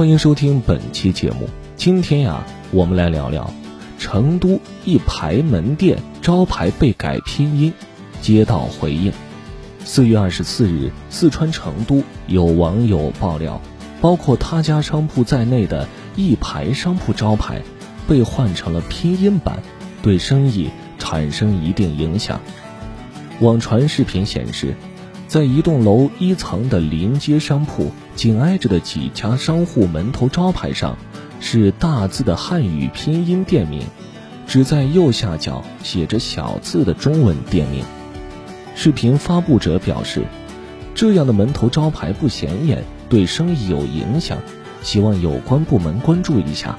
欢迎收听本期节目。今天呀，我们来聊聊成都一排门店招牌被改拼音，街道回应。四月二十四日，四川成都有网友爆料，包括他家商铺在内的一排商铺招牌被换成了拼音版，对生意产生一定影响。网传视频显示。在一栋楼一层的临街商铺，紧挨着的几家商户门头招牌上，是大字的汉语拼音店名，只在右下角写着小字的中文店名。视频发布者表示，这样的门头招牌不显眼，对生意有影响，希望有关部门关注一下。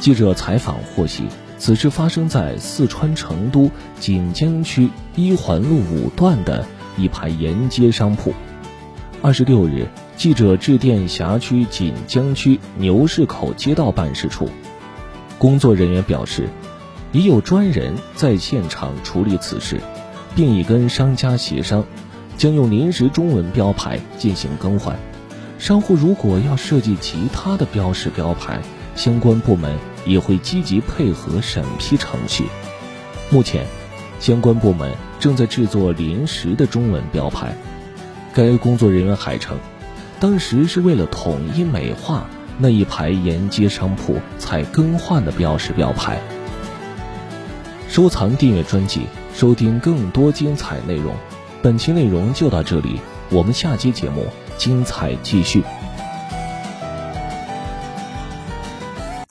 记者采访获悉，此事发生在四川成都锦江区一环路五段的。一排沿街商铺。二十六日，记者致电辖区锦江区牛市口街道办事处，工作人员表示，已有专人在现场处理此事，并已跟商家协商，将用临时中文标牌进行更换。商户如果要设计其他的标识标牌，相关部门也会积极配合审批程序。目前。相关部门正在制作临时的中文标牌。该工作人员还称，当时是为了统一美化那一排沿街商铺才更换的标识标牌。收藏订阅专辑，收听更多精彩内容。本期内容就到这里，我们下期节目精彩继续。